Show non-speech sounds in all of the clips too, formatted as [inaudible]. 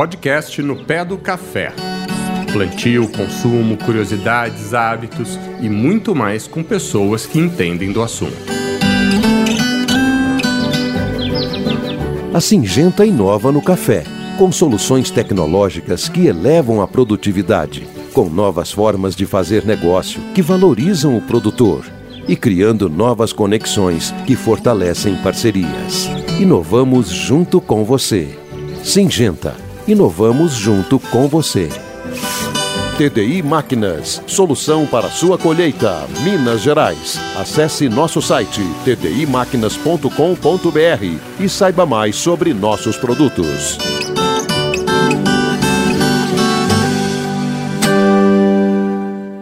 Podcast no pé do café. Plantio, consumo, curiosidades, hábitos e muito mais com pessoas que entendem do assunto. A Singenta inova no café, com soluções tecnológicas que elevam a produtividade, com novas formas de fazer negócio que valorizam o produtor e criando novas conexões que fortalecem parcerias. Inovamos junto com você. Singenta, inovamos junto com você. TDI Máquinas, solução para sua colheita, Minas Gerais. Acesse nosso site tdimáquinas.com.br e saiba mais sobre nossos produtos.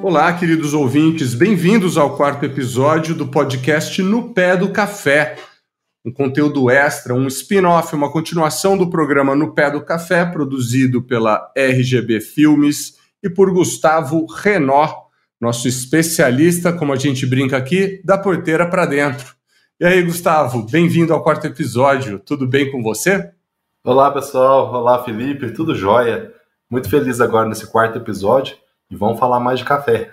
Olá, queridos ouvintes, bem-vindos ao quarto episódio do podcast No Pé do Café. Um conteúdo extra, um spin-off, uma continuação do programa No Pé do Café, produzido pela RGB Filmes e por Gustavo Renó, nosso especialista, como a gente brinca aqui, da porteira para dentro. E aí, Gustavo, bem-vindo ao quarto episódio. Tudo bem com você? Olá, pessoal. Olá, Felipe. Tudo jóia? Muito feliz agora nesse quarto episódio e vamos falar mais de café.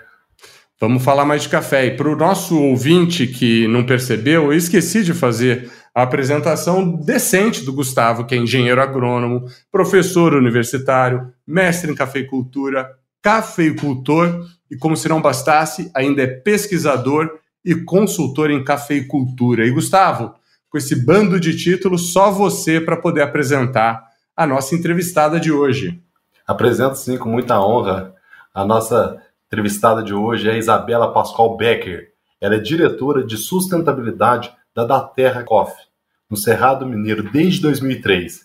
Vamos falar mais de café. E para o nosso ouvinte que não percebeu, eu esqueci de fazer a apresentação decente do Gustavo, que é engenheiro agrônomo, professor universitário, mestre em cafeicultura, cafeicultor e, como se não bastasse, ainda é pesquisador e consultor em cafeicultura. E, Gustavo, com esse bando de títulos, só você para poder apresentar a nossa entrevistada de hoje. Apresento sim, com muita honra. A nossa entrevistada de hoje é Isabela Pascoal Becker. Ela é diretora de sustentabilidade da Daterra Coffee, no Cerrado Mineiro, desde 2003.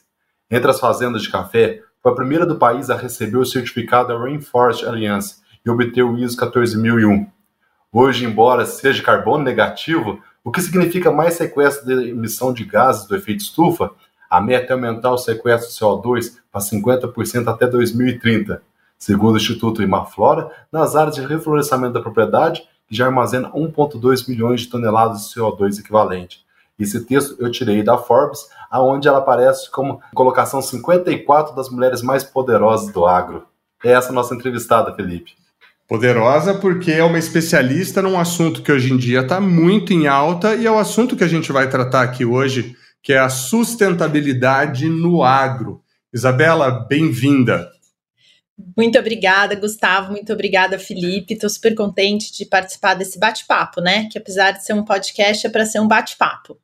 Entre as fazendas de café, foi a primeira do país a receber o certificado da Rainforest Alliance e obter o ISO 14001. Hoje, embora seja carbono negativo, o que significa mais sequestro de emissão de gases do efeito estufa, a meta é aumentar o sequestro de CO2 para 50% até 2030 segundo o Instituto Imaflora, nas áreas de reflorestamento da propriedade, que já armazena 1,2 milhões de toneladas de CO2 equivalente. Esse texto eu tirei da Forbes, aonde ela aparece como colocação 54 das mulheres mais poderosas do agro. É essa nossa entrevistada, Felipe. Poderosa porque é uma especialista num assunto que hoje em dia está muito em alta e é o assunto que a gente vai tratar aqui hoje, que é a sustentabilidade no agro. Isabela, bem-vinda. Muito obrigada, Gustavo. Muito obrigada, Felipe. Estou super contente de participar desse bate-papo, né? Que apesar de ser um podcast, é para ser um bate-papo.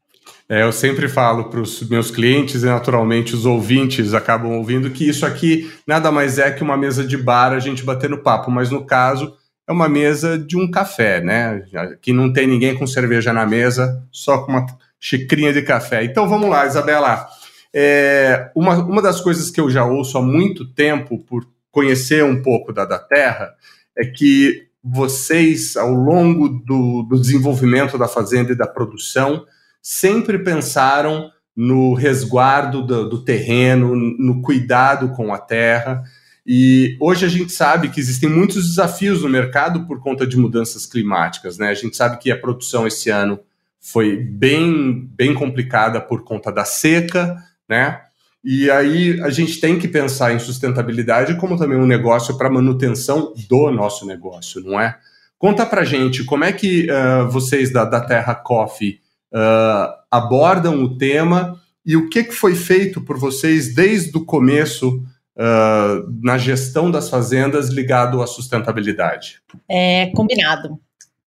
É, eu sempre falo para os meus clientes e naturalmente os ouvintes acabam ouvindo que isso aqui nada mais é que uma mesa de bar, a gente batendo papo, mas no caso é uma mesa de um café, né? Aqui não tem ninguém com cerveja na mesa, só com uma xicrinha de café. Então vamos lá, Isabela. É, uma, uma das coisas que eu já ouço há muito tempo por conhecer um pouco da, da Terra é que vocês, ao longo do, do desenvolvimento da fazenda e da produção, sempre pensaram no resguardo do, do, terreno, no cuidado com a terra. E hoje a gente sabe que existem muitos desafios no mercado por conta de mudanças climáticas. Né? A gente sabe que a produção esse ano foi bem, bem complicada por conta da seca, né? E aí a gente tem que pensar em sustentabilidade como também um negócio para manutenção do nosso negócio, não é? Conta para gente como é que uh, vocês da, da Terra Coffee uh, abordam o tema e o que, que foi feito por vocês desde o começo uh, na gestão das fazendas ligado à sustentabilidade. É combinado.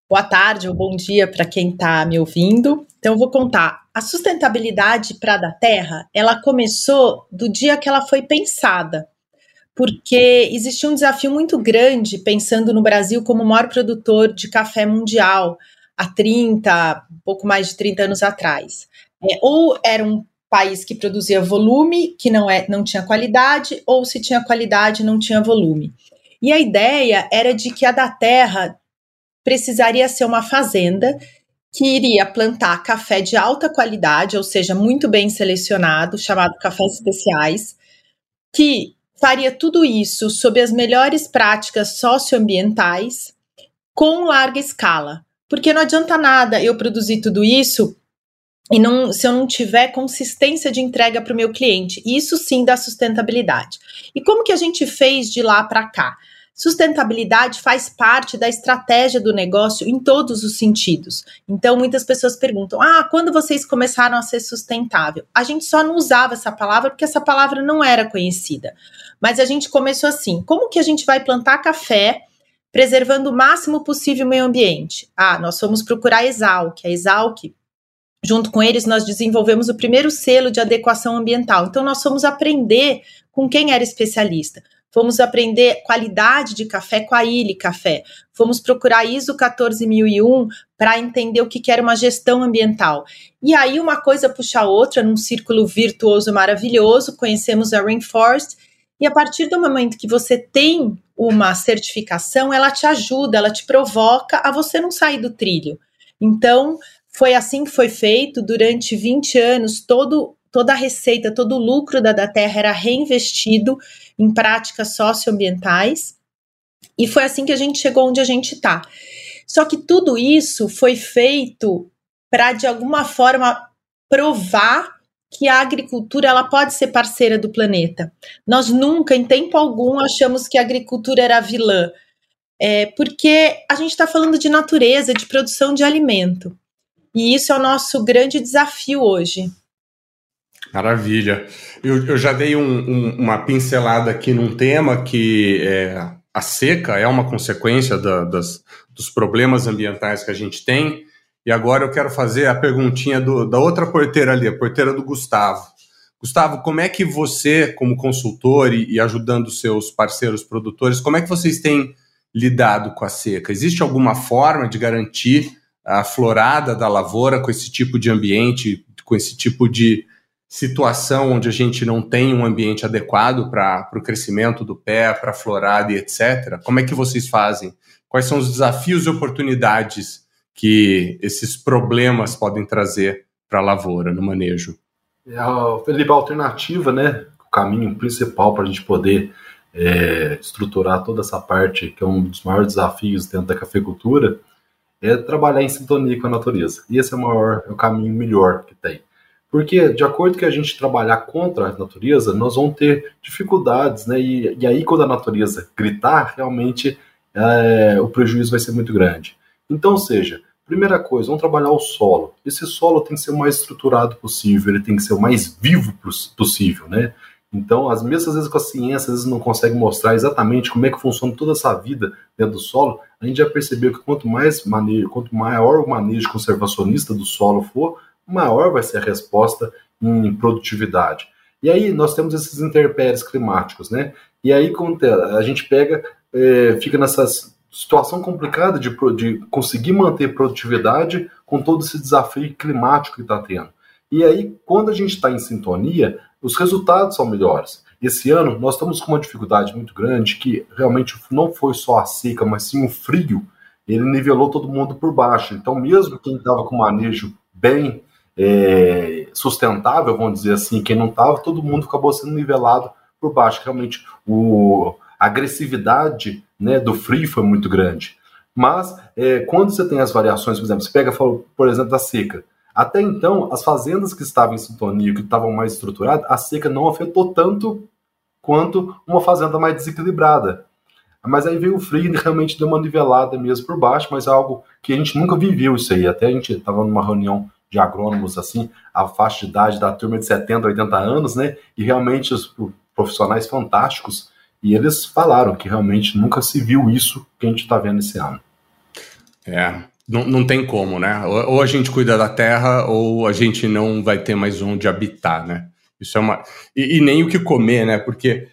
Boa tarde ou bom dia para quem está me ouvindo. Então, eu vou contar. A sustentabilidade para da Terra, ela começou do dia que ela foi pensada, porque existia um desafio muito grande pensando no Brasil como o maior produtor de café mundial há 30, um pouco mais de 30 anos atrás. É, ou era um país que produzia volume, que não, é, não tinha qualidade, ou se tinha qualidade, não tinha volume. E a ideia era de que a da terra precisaria ser uma fazenda que iria plantar café de alta qualidade, ou seja, muito bem selecionado, chamado cafés especiais, que faria tudo isso sob as melhores práticas socioambientais, com larga escala. Porque não adianta nada eu produzir tudo isso e não, se eu não tiver consistência de entrega para o meu cliente. Isso sim dá sustentabilidade. E como que a gente fez de lá para cá? Sustentabilidade faz parte da estratégia do negócio em todos os sentidos. Então, muitas pessoas perguntam: ah, quando vocês começaram a ser sustentável? A gente só não usava essa palavra porque essa palavra não era conhecida. Mas a gente começou assim: como que a gente vai plantar café preservando o máximo possível o meio ambiente? Ah, nós fomos procurar a Exalc. A Exalc Junto com eles, nós desenvolvemos o primeiro selo de adequação ambiental. Então, nós fomos aprender com quem era especialista. Fomos aprender qualidade de café com a Ilha Café. Fomos procurar ISO 14001 para entender o que, que era uma gestão ambiental. E aí, uma coisa puxa a outra, num círculo virtuoso maravilhoso. Conhecemos a Rainforest. E a partir do momento que você tem uma certificação, ela te ajuda, ela te provoca a você não sair do trilho. Então, foi assim que foi feito durante 20 anos, todo, toda a receita, todo o lucro da, da terra era reinvestido em práticas socioambientais. E foi assim que a gente chegou onde a gente está. Só que tudo isso foi feito para, de alguma forma, provar que a agricultura ela pode ser parceira do planeta. Nós nunca, em tempo algum, achamos que a agricultura era vilã, é, porque a gente está falando de natureza, de produção de alimento. E isso é o nosso grande desafio hoje. Maravilha. Eu, eu já dei um, um, uma pincelada aqui num tema que é, a seca é uma consequência da, das, dos problemas ambientais que a gente tem. E agora eu quero fazer a perguntinha do, da outra porteira ali, a porteira do Gustavo. Gustavo, como é que você, como consultor e, e ajudando seus parceiros produtores, como é que vocês têm lidado com a seca? Existe alguma forma de garantir a florada da lavoura com esse tipo de ambiente, com esse tipo de situação onde a gente não tem um ambiente adequado para o crescimento do pé, para a florada e etc. Como é que vocês fazem? Quais são os desafios e oportunidades que esses problemas podem trazer para a lavoura no manejo? É, Felipe, a alternativa, né? O caminho principal para a gente poder é, estruturar toda essa parte, que é um dos maiores desafios dentro da cafeicultura, é trabalhar em sintonia com a natureza. E esse é o maior, é o caminho melhor que tem. Porque, de acordo com a gente trabalhar contra a natureza, nós vamos ter dificuldades, né? E, e aí, quando a natureza gritar, realmente é, o prejuízo vai ser muito grande. Então, seja, primeira coisa, vamos trabalhar o solo. Esse solo tem que ser o mais estruturado possível, ele tem que ser o mais vivo possível, né? Então, as mesmas vezes com a ciência, às vezes não consegue mostrar exatamente como é que funciona toda essa vida dentro do solo, a gente já percebeu que quanto mais manejo, quanto maior o manejo conservacionista do solo for, maior vai ser a resposta em produtividade. E aí nós temos esses interpéries climáticos, né? E aí a gente pega, é, fica nessa situação complicada de, de conseguir manter produtividade com todo esse desafio climático que está tendo. E aí, quando a gente está em sintonia, os resultados são melhores. Esse ano nós estamos com uma dificuldade muito grande que realmente não foi só a seca, mas sim o frio. Ele nivelou todo mundo por baixo. Então, mesmo quem estava com manejo bem é, sustentável, vamos dizer assim, quem não estava, todo mundo acabou sendo nivelado por baixo. Realmente, o, a agressividade né, do frio foi muito grande. Mas, é, quando você tem as variações, por exemplo, você pega, por exemplo, da seca. Até então, as fazendas que estavam em sintonia, que estavam mais estruturadas, a seca não afetou tanto quanto uma fazenda mais desequilibrada. Mas aí veio o frio e realmente deu uma nivelada mesmo por baixo, mas é algo que a gente nunca viveu isso aí. Até a gente estava numa reunião de agrônomos, assim, a faixa de idade da turma de 70, 80 anos, né? E realmente os profissionais fantásticos, e eles falaram que realmente nunca se viu isso que a gente está vendo esse ano. É, não, não tem como, né? Ou, a gente cuida da terra ou a gente não vai ter mais onde habitar, né? Isso é uma. E, e nem o que comer, né? Porque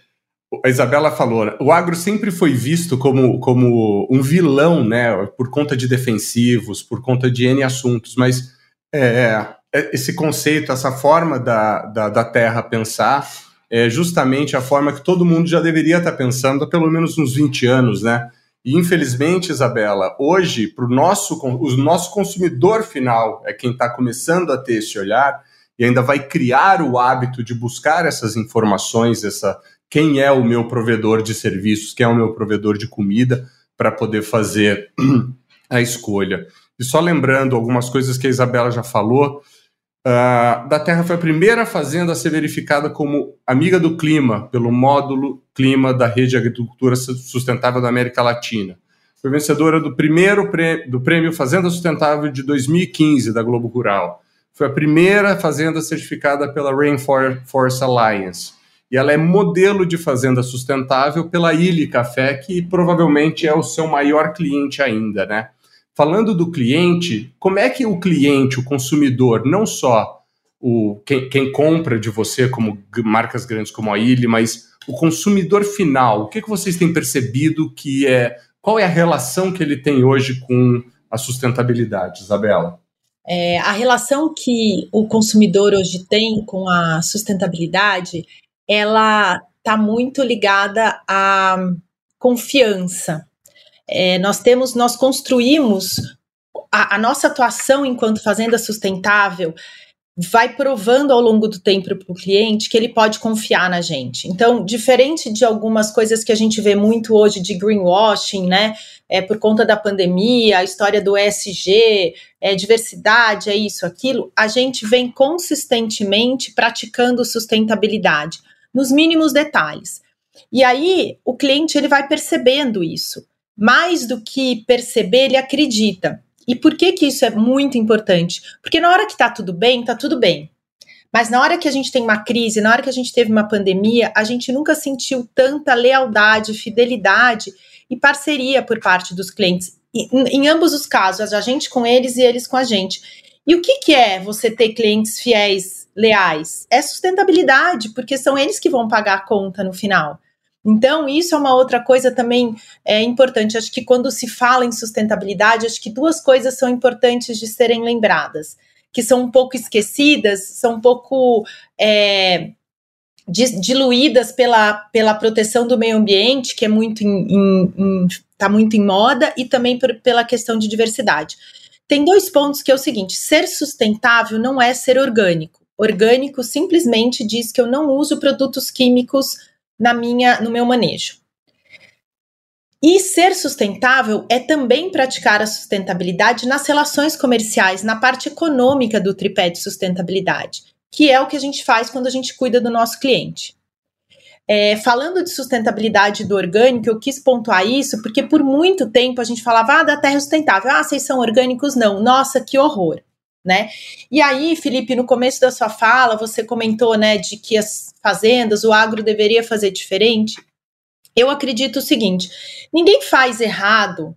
a Isabela falou, né? o agro sempre foi visto como, como um vilão, né? Por conta de defensivos, por conta de N assuntos, mas é, é, esse conceito, essa forma da, da, da terra pensar é justamente a forma que todo mundo já deveria estar pensando há pelo menos uns 20 anos, né? E infelizmente, Isabela, hoje, para o nosso, o nosso consumidor final é quem está começando a ter esse olhar e ainda vai criar o hábito de buscar essas informações, essa quem é o meu provedor de serviços, quem é o meu provedor de comida, para poder fazer [clears throat] a escolha. E só lembrando algumas coisas que a Isabela já falou, Uh, da Terra foi a primeira fazenda a ser verificada como amiga do clima pelo módulo clima da Rede de Agricultura Sustentável da América Latina. Foi vencedora do primeiro prêmio, do prêmio Fazenda Sustentável de 2015 da Globo Rural. Foi a primeira fazenda certificada pela Rainforest Alliance. E ela é modelo de fazenda sustentável pela Ilha Café, que provavelmente é o seu maior cliente ainda, né? Falando do cliente, como é que o cliente, o consumidor, não só o quem, quem compra de você, como marcas grandes como a Ilha, mas o consumidor final, o que, que vocês têm percebido que é. Qual é a relação que ele tem hoje com a sustentabilidade, Isabela? É, a relação que o consumidor hoje tem com a sustentabilidade, ela está muito ligada à confiança. É, nós temos, nós construímos a, a nossa atuação enquanto fazenda sustentável vai provando ao longo do tempo para o cliente que ele pode confiar na gente. Então, diferente de algumas coisas que a gente vê muito hoje de greenwashing, né? É por conta da pandemia, a história do ESG, é diversidade, é isso, aquilo, a gente vem consistentemente praticando sustentabilidade nos mínimos detalhes. E aí o cliente ele vai percebendo isso mais do que perceber, ele acredita. E por que que isso é muito importante? Porque na hora que tá tudo bem, tá tudo bem. Mas na hora que a gente tem uma crise, na hora que a gente teve uma pandemia, a gente nunca sentiu tanta lealdade, fidelidade e parceria por parte dos clientes. E, em ambos os casos, a gente com eles e eles com a gente. E o que, que é você ter clientes fiéis, leais? É sustentabilidade, porque são eles que vão pagar a conta no final. Então, isso é uma outra coisa também é, importante. Acho que quando se fala em sustentabilidade, acho que duas coisas são importantes de serem lembradas, que são um pouco esquecidas, são um pouco é, diluídas pela, pela proteção do meio ambiente, que é muito está muito em moda, e também por, pela questão de diversidade. Tem dois pontos que é o seguinte: ser sustentável não é ser orgânico. Orgânico simplesmente diz que eu não uso produtos químicos na minha, no meu manejo. E ser sustentável é também praticar a sustentabilidade nas relações comerciais, na parte econômica do tripé de sustentabilidade, que é o que a gente faz quando a gente cuida do nosso cliente. É, falando de sustentabilidade do orgânico, eu quis pontuar isso porque por muito tempo a gente falava ah, da terra sustentável, ah, vocês são orgânicos? Não, nossa, que horror né? E aí, Felipe, no começo da sua fala, você comentou, né, de que as fazendas, o agro deveria fazer diferente. Eu acredito o seguinte: ninguém faz errado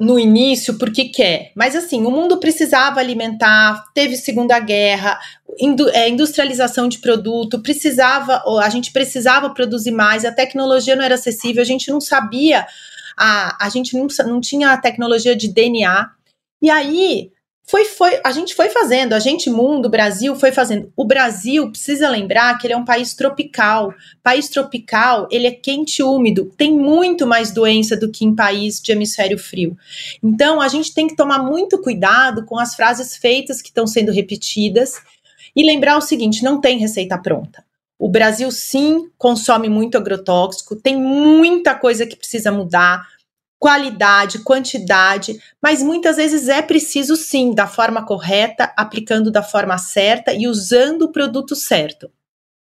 no início porque quer, mas assim, o mundo precisava alimentar, teve Segunda Guerra, é, industrialização de produto, precisava, a gente precisava produzir mais, a tecnologia não era acessível, a gente não sabia, a, a gente não, não tinha a tecnologia de DNA. E aí, foi, foi, a gente foi fazendo, a gente, mundo, Brasil, foi fazendo. O Brasil precisa lembrar que ele é um país tropical. País tropical, ele é quente e úmido, tem muito mais doença do que em país de hemisfério frio. Então, a gente tem que tomar muito cuidado com as frases feitas que estão sendo repetidas e lembrar o seguinte: não tem receita pronta. O Brasil, sim, consome muito agrotóxico, tem muita coisa que precisa mudar qualidade, quantidade, mas muitas vezes é preciso sim, da forma correta, aplicando da forma certa e usando o produto certo.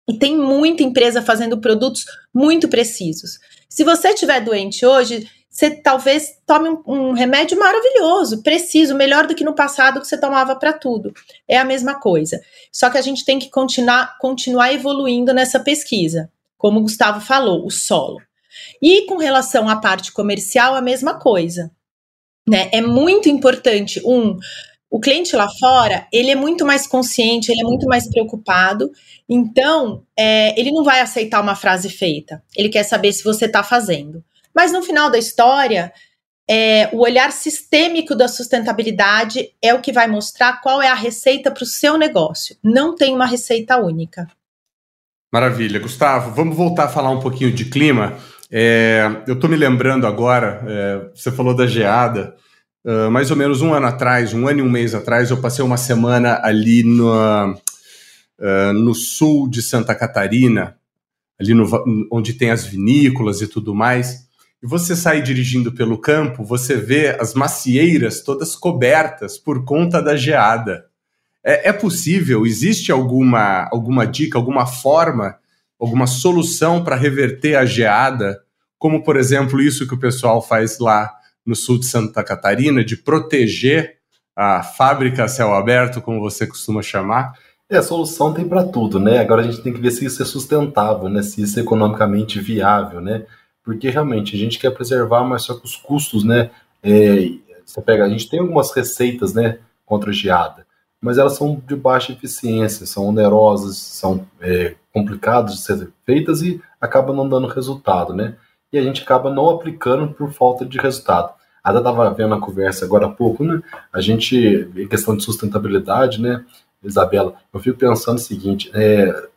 E tem muita empresa fazendo produtos muito precisos. Se você estiver doente hoje, você talvez tome um, um, remédio maravilhoso, preciso, melhor do que no passado que você tomava para tudo. É a mesma coisa. Só que a gente tem que continuar, continuar evoluindo nessa pesquisa. Como o Gustavo falou, o solo. E com relação à parte comercial, a mesma coisa. Né? É muito importante, um, o cliente lá fora, ele é muito mais consciente, ele é muito mais preocupado, então é, ele não vai aceitar uma frase feita, ele quer saber se você está fazendo. Mas no final da história, é, o olhar sistêmico da sustentabilidade é o que vai mostrar qual é a receita para o seu negócio. Não tem uma receita única. Maravilha. Gustavo, vamos voltar a falar um pouquinho de clima. É, eu estou me lembrando agora, é, você falou da geada. Uh, mais ou menos um ano atrás, um ano e um mês atrás, eu passei uma semana ali no, uh, no sul de Santa Catarina, ali no, onde tem as vinícolas e tudo mais. E você sai dirigindo pelo campo, você vê as macieiras todas cobertas por conta da geada. É, é possível? Existe alguma, alguma dica, alguma forma, alguma solução para reverter a geada? Como, por exemplo, isso que o pessoal faz lá no sul de Santa Catarina, de proteger a fábrica a céu aberto, como você costuma chamar? É, a solução tem para tudo, né? Agora a gente tem que ver se isso é sustentável, né? Se isso é economicamente viável, né? Porque realmente a gente quer preservar, mas só que os custos, né? É, você pega, a gente tem algumas receitas, né? Contra a geada, mas elas são de baixa eficiência, são onerosas, são é, complicadas de ser feitas e acabam não dando resultado, né? E a gente acaba não aplicando por falta de resultado. A estava vendo a conversa agora há pouco, né? A gente, em questão de sustentabilidade, né? Isabela, eu fico pensando o seguinte: é,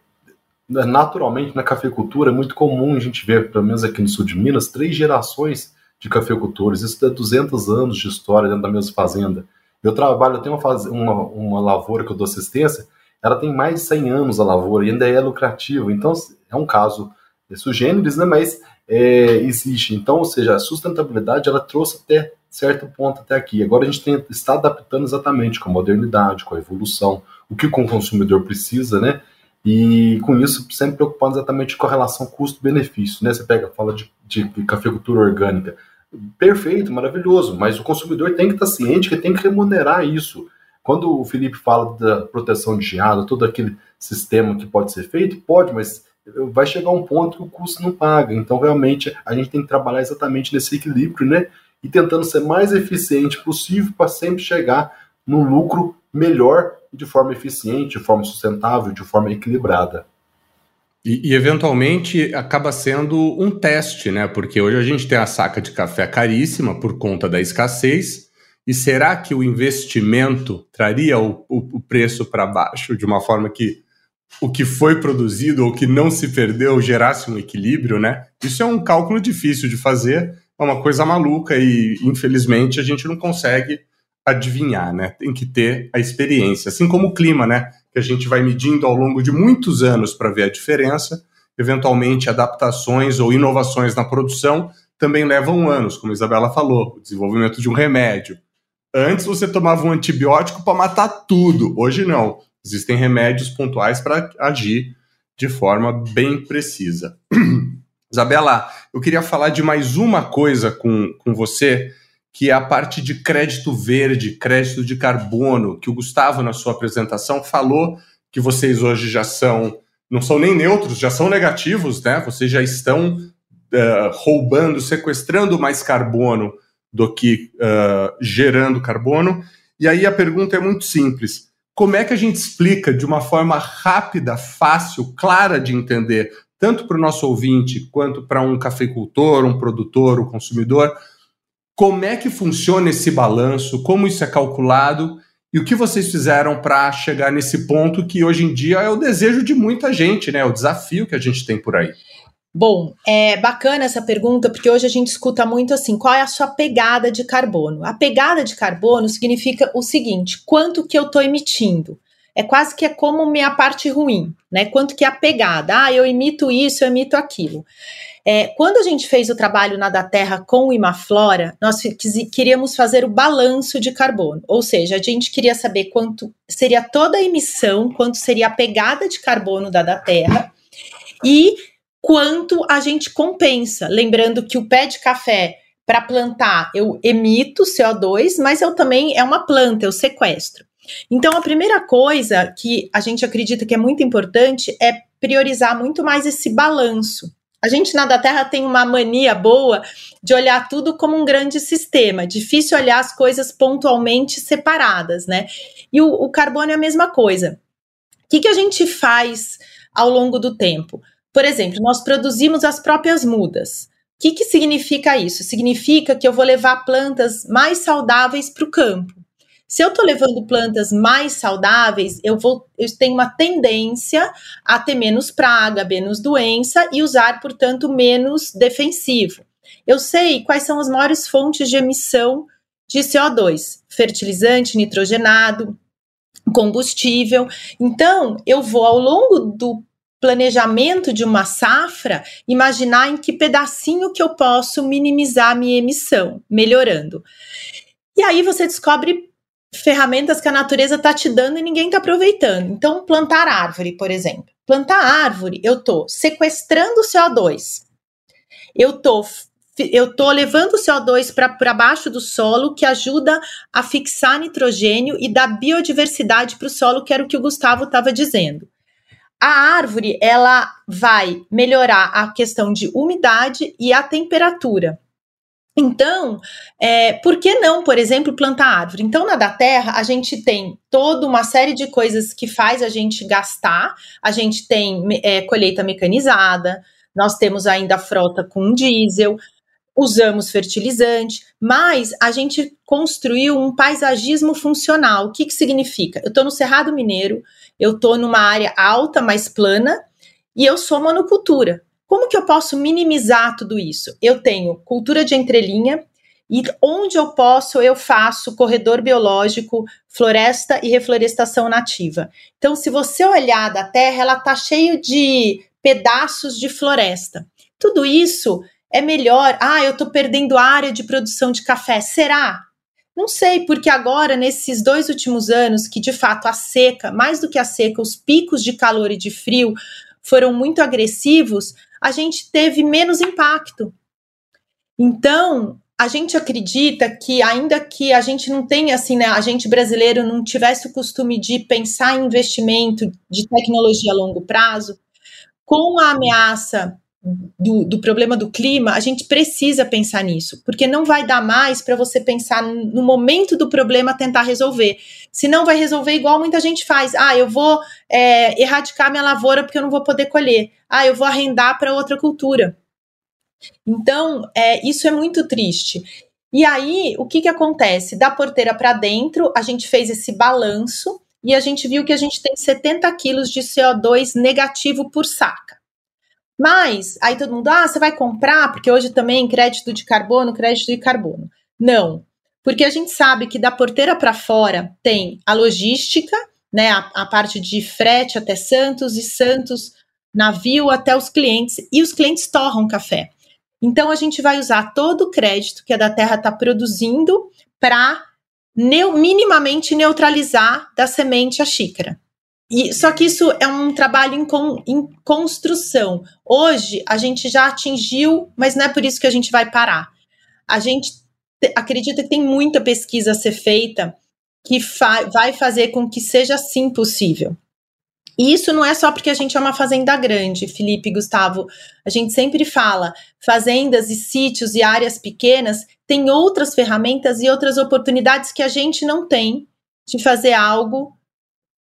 naturalmente na cafeicultura é muito comum a gente ver, pelo menos aqui no sul de Minas, três gerações de cafeicultores. Isso é 200 anos de história dentro da mesma fazenda. Eu trabalho, eu tenho uma, faz... uma, uma lavoura que eu dou assistência, ela tem mais de 100 anos a lavoura e ainda é lucrativo. Então, é um caso de sugêneres, né? Mas é, existe. Então, ou seja, a sustentabilidade ela trouxe até certo ponto até aqui. Agora a gente tem, está adaptando exatamente com a modernidade, com a evolução, o que o consumidor precisa, né? E com isso, sempre preocupando exatamente com a relação custo-benefício, né? Você pega, fala de, de cafeicultura orgânica. Perfeito, maravilhoso, mas o consumidor tem que estar ciente que tem que remunerar isso. Quando o Felipe fala da proteção de geada, todo aquele sistema que pode ser feito, pode, mas vai chegar um ponto que o custo não paga. Então, realmente, a gente tem que trabalhar exatamente nesse equilíbrio, né? E tentando ser mais eficiente possível para sempre chegar no lucro melhor de forma eficiente, de forma sustentável, de forma equilibrada. E, e, eventualmente acaba sendo um teste, né? Porque hoje a gente tem a saca de café caríssima por conta da escassez. E será que o investimento traria o, o, o preço para baixo de uma forma que o que foi produzido ou que não se perdeu gerasse um equilíbrio, né? Isso é um cálculo difícil de fazer, é uma coisa maluca e infelizmente a gente não consegue adivinhar, né? Tem que ter a experiência, assim como o clima, né? Que a gente vai medindo ao longo de muitos anos para ver a diferença. Eventualmente, adaptações ou inovações na produção também levam anos, como a Isabela falou, o desenvolvimento de um remédio. Antes você tomava um antibiótico para matar tudo, hoje não. Existem remédios pontuais para agir de forma bem precisa. [clears throat] Isabela, eu queria falar de mais uma coisa com, com você, que é a parte de crédito verde, crédito de carbono, que o Gustavo, na sua apresentação, falou que vocês hoje já são, não são nem neutros, já são negativos, né? Vocês já estão uh, roubando, sequestrando mais carbono do que uh, gerando carbono. E aí a pergunta é muito simples como é que a gente explica de uma forma rápida, fácil, clara de entender, tanto para o nosso ouvinte quanto para um cafeicultor, um produtor, um consumidor, como é que funciona esse balanço, como isso é calculado e o que vocês fizeram para chegar nesse ponto que hoje em dia é o desejo de muita gente, né? O desafio que a gente tem por aí. Bom, é bacana essa pergunta porque hoje a gente escuta muito assim, qual é a sua pegada de carbono? A pegada de carbono significa o seguinte, quanto que eu estou emitindo? É quase que é como minha parte ruim, né? Quanto que é a pegada? Ah, eu emito isso, eu emito aquilo. É, quando a gente fez o trabalho na da Terra com o Imaflora, nós queríamos fazer o balanço de carbono, ou seja, a gente queria saber quanto seria toda a emissão, quanto seria a pegada de carbono da da Terra e quanto a gente compensa. Lembrando que o pé de café para plantar eu emito CO2, mas eu também é uma planta, eu sequestro. Então a primeira coisa que a gente acredita que é muito importante é priorizar muito mais esse balanço. A gente na da Terra tem uma mania boa de olhar tudo como um grande sistema, difícil olhar as coisas pontualmente separadas, né? E o, o carbono é a mesma coisa. O que, que a gente faz ao longo do tempo? Por exemplo, nós produzimos as próprias mudas. O que, que significa isso? Significa que eu vou levar plantas mais saudáveis para o campo. Se eu estou levando plantas mais saudáveis, eu vou, eu tenho uma tendência a ter menos praga, menos doença e usar, portanto, menos defensivo. Eu sei quais são as maiores fontes de emissão de CO2: fertilizante, nitrogenado, combustível. Então, eu vou ao longo do planejamento de uma safra, imaginar em que pedacinho que eu posso minimizar a minha emissão, melhorando. E aí você descobre ferramentas que a natureza está te dando e ninguém está aproveitando. Então, plantar árvore, por exemplo. Plantar árvore, eu estou sequestrando o CO2. Eu estou eu tô levando o CO2 para baixo do solo, que ajuda a fixar nitrogênio e dar biodiversidade para o solo, que era o que o Gustavo estava dizendo. A árvore, ela vai melhorar a questão de umidade e a temperatura. Então, é, por que não, por exemplo, plantar árvore? Então, na da terra, a gente tem toda uma série de coisas que faz a gente gastar. A gente tem é, colheita mecanizada, nós temos ainda frota com diesel, usamos fertilizante, mas a gente construiu um paisagismo funcional. O que, que significa? Eu estou no Cerrado Mineiro, eu estou numa área alta, mais plana, e eu sou monocultura. Como que eu posso minimizar tudo isso? Eu tenho cultura de entrelinha e onde eu posso, eu faço corredor biológico, floresta e reflorestação nativa. Então, se você olhar da terra, ela tá cheio de pedaços de floresta. Tudo isso é melhor. Ah, eu estou perdendo área de produção de café. Será? Não sei, porque agora, nesses dois últimos anos, que de fato a seca, mais do que a seca, os picos de calor e de frio foram muito agressivos, a gente teve menos impacto. Então, a gente acredita que, ainda que a gente não tenha, assim, né, a gente brasileiro não tivesse o costume de pensar em investimento de tecnologia a longo prazo, com a ameaça do, do, problema do clima, a gente precisa pensar nisso, porque não vai dar mais para você pensar no momento do problema tentar resolver. Senão vai resolver igual muita gente faz. Ah, eu vou é, erradicar minha lavoura porque eu não vou poder colher. Ah, eu vou arrendar para outra cultura. Então, é, isso é muito triste. E aí, o que, que acontece? Da porteira para dentro, a gente fez esse balanço e a gente viu que a gente tem 70 quilos de CO2 negativo por saca. Mas aí todo mundo, ah, você vai comprar, porque hoje também crédito de carbono, crédito de carbono. Não, porque a gente sabe que da porteira para fora tem a logística, né, a, a, parte de frete até Santos e Santos navio até os clientes e os clientes torram café. Então a gente vai usar todo o crédito que a da Terra está produzindo para minimamente neutralizar da semente a xícara. E, só que isso é um trabalho em, con, em construção. Hoje a gente já atingiu, mas não é por isso que a gente vai parar. A gente te, acredita que tem muita pesquisa a ser feita que fa vai fazer com que seja sim possível. E isso não é só porque a gente é uma fazenda grande, Felipe e Gustavo. A gente sempre fala, fazendas e sítios e áreas pequenas têm outras ferramentas e outras oportunidades que a gente não tem de fazer algo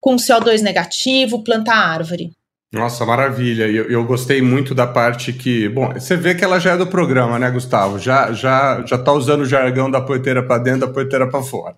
com CO2 negativo, plantar árvore. Nossa, maravilha. Eu, eu gostei muito da parte que. Bom, você vê que ela já é do programa, né, Gustavo? Já já já tá usando o jargão da porteira para dentro, da porteira para fora.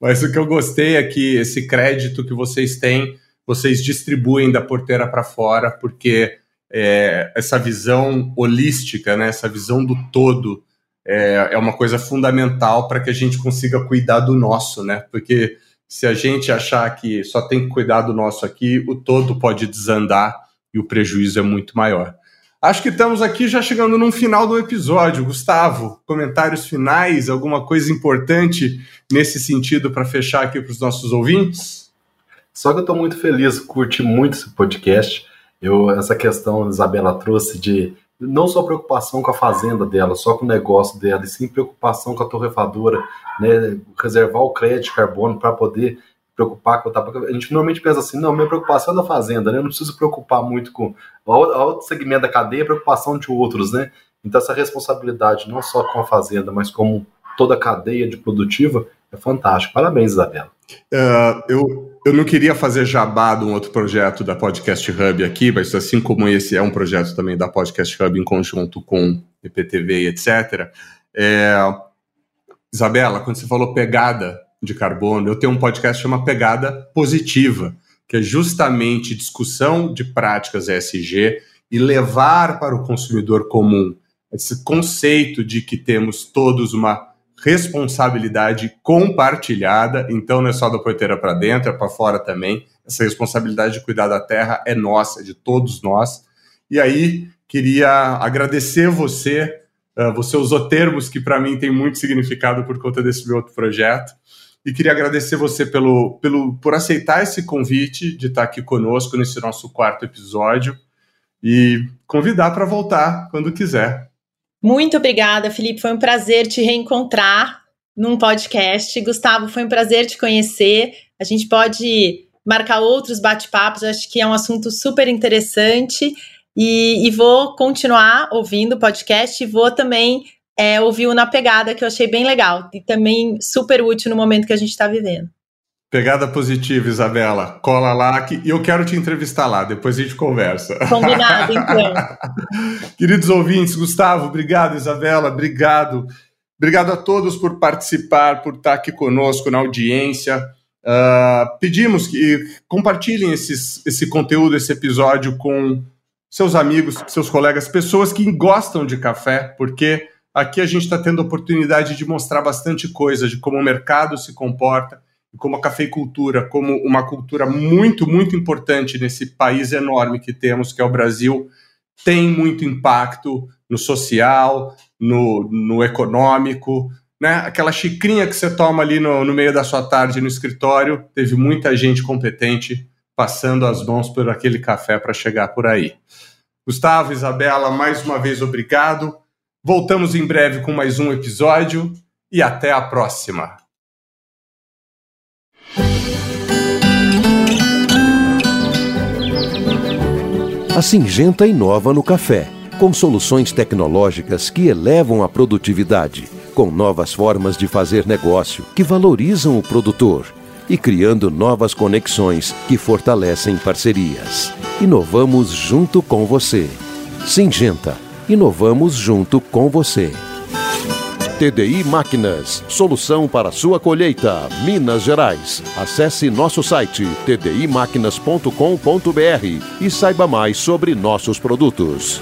Mas o que eu gostei é que esse crédito que vocês têm, vocês distribuem da porteira para fora, porque é, essa visão holística, né, essa visão do todo, é, é uma coisa fundamental para que a gente consiga cuidar do nosso, né? Porque se a gente achar que só tem que cuidar do nosso aqui, o todo pode desandar e o prejuízo é muito maior. Acho que estamos aqui já chegando no final do episódio. Gustavo, comentários finais, alguma coisa importante nesse sentido para fechar aqui para os nossos ouvintes? Só que eu estou muito feliz, curti muito esse podcast. Eu, essa questão Isabela trouxe de não só preocupação com a fazenda dela, só com o negócio dela, e sim preocupação com a torrefadora, né, reservar o crédito de carbono para poder preocupar com a gente normalmente pensa assim, não, minha preocupação é da fazenda, né? Eu não preciso preocupar muito com outro segmento da cadeia, é preocupação de outros, né? Então essa responsabilidade não só com a fazenda, mas como toda a cadeia de produtiva é fantástico. Parabéns, Isabela. Uh, eu, eu não queria fazer jabá de um outro projeto da Podcast Hub aqui, mas assim como esse é um projeto também da Podcast Hub em conjunto com IPTV e etc. É, Isabela, quando você falou pegada de carbono, eu tenho um podcast que chama Pegada Positiva, que é justamente discussão de práticas ESG e levar para o consumidor comum esse conceito de que temos todos uma responsabilidade compartilhada, então não é só da porteira para dentro, é para fora também. Essa responsabilidade de cuidar da terra é nossa, é de todos nós. E aí, queria agradecer você. Uh, você usou termos que para mim têm muito significado por conta desse meu outro projeto. e queria agradecer você pelo, pelo, por aceitar esse convite de estar aqui conosco nesse nosso quarto episódio e convidar para voltar quando quiser. Muito obrigada, Felipe. Foi um prazer te reencontrar num podcast. Gustavo, foi um prazer te conhecer. A gente pode marcar outros bate-papos, acho que é um assunto super interessante. E, e vou continuar ouvindo o podcast e vou também é, ouvir o Na Pegada, que eu achei bem legal e também super útil no momento que a gente está vivendo. Pegada positiva, Isabela. Cola lá que eu quero te entrevistar lá, depois a gente conversa. Combinado, [laughs] então. Queridos ouvintes, Gustavo, obrigado, Isabela, obrigado. Obrigado a todos por participar, por estar aqui conosco na audiência. Uh, pedimos que compartilhem esses, esse conteúdo, esse episódio com seus amigos, seus colegas, pessoas que gostam de café, porque aqui a gente está tendo a oportunidade de mostrar bastante coisa de como o mercado se comporta, como a cafeicultura, como uma cultura muito, muito importante nesse país enorme que temos, que é o Brasil, tem muito impacto no social, no, no econômico, né? Aquela xicrinha que você toma ali no, no meio da sua tarde no escritório, teve muita gente competente passando as mãos por aquele café para chegar por aí. Gustavo, Isabela, mais uma vez obrigado. Voltamos em breve com mais um episódio e até a próxima. A Singenta inova no café, com soluções tecnológicas que elevam a produtividade, com novas formas de fazer negócio que valorizam o produtor e criando novas conexões que fortalecem parcerias. Inovamos junto com você. Singenta, inovamos junto com você. TDI Máquinas, solução para sua colheita, Minas Gerais. Acesse nosso site tdimáquinas.com.br e saiba mais sobre nossos produtos.